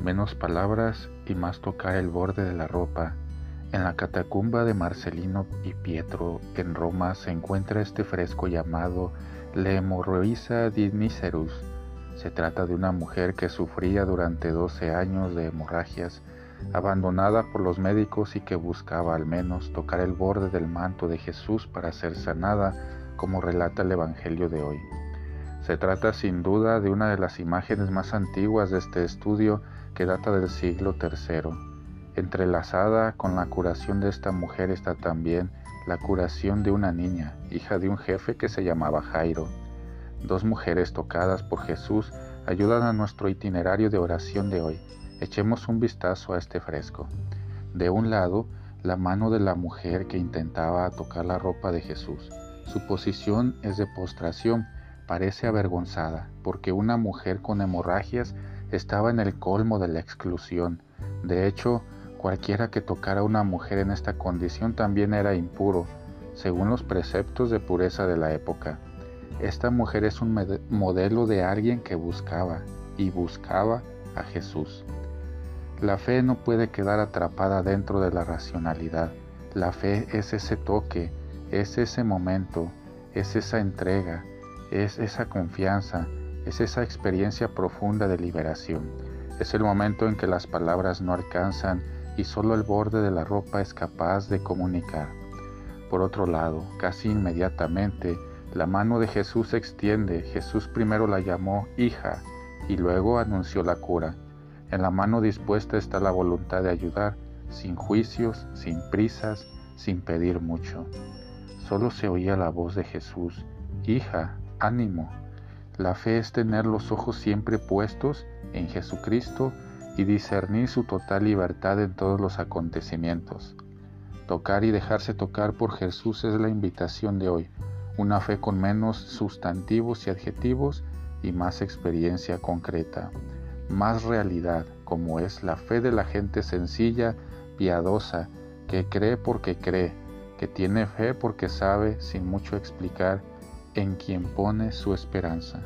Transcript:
menos palabras y más tocar el borde de la ropa. En la catacumba de Marcelino y Pietro, en Roma, se encuentra este fresco llamado Le Hemorroisa di Nicerus. Se trata de una mujer que sufría durante 12 años de hemorragias, abandonada por los médicos y que buscaba al menos tocar el borde del manto de Jesús para ser sanada, como relata el Evangelio de hoy. Se trata sin duda de una de las imágenes más antiguas de este estudio que data del siglo III. Entrelazada con la curación de esta mujer está también la curación de una niña, hija de un jefe que se llamaba Jairo. Dos mujeres tocadas por Jesús ayudan a nuestro itinerario de oración de hoy. Echemos un vistazo a este fresco. De un lado, la mano de la mujer que intentaba tocar la ropa de Jesús. Su posición es de postración, parece avergonzada, porque una mujer con hemorragias estaba en el colmo de la exclusión. De hecho, cualquiera que tocara a una mujer en esta condición también era impuro, según los preceptos de pureza de la época. Esta mujer es un modelo de alguien que buscaba y buscaba a Jesús. La fe no puede quedar atrapada dentro de la racionalidad. La fe es ese toque, es ese momento, es esa entrega, es esa confianza, es esa experiencia profunda de liberación. Es el momento en que las palabras no alcanzan y solo el borde de la ropa es capaz de comunicar. Por otro lado, casi inmediatamente, la mano de Jesús se extiende. Jesús primero la llamó hija y luego anunció la cura. En la mano dispuesta está la voluntad de ayudar, sin juicios, sin prisas, sin pedir mucho. Solo se oía la voz de Jesús, hija, ánimo. La fe es tener los ojos siempre puestos en Jesucristo y discernir su total libertad en todos los acontecimientos. Tocar y dejarse tocar por Jesús es la invitación de hoy, una fe con menos sustantivos y adjetivos y más experiencia concreta, más realidad, como es la fe de la gente sencilla, piadosa, que cree porque cree, que tiene fe porque sabe, sin mucho explicar, en quien pone su esperanza.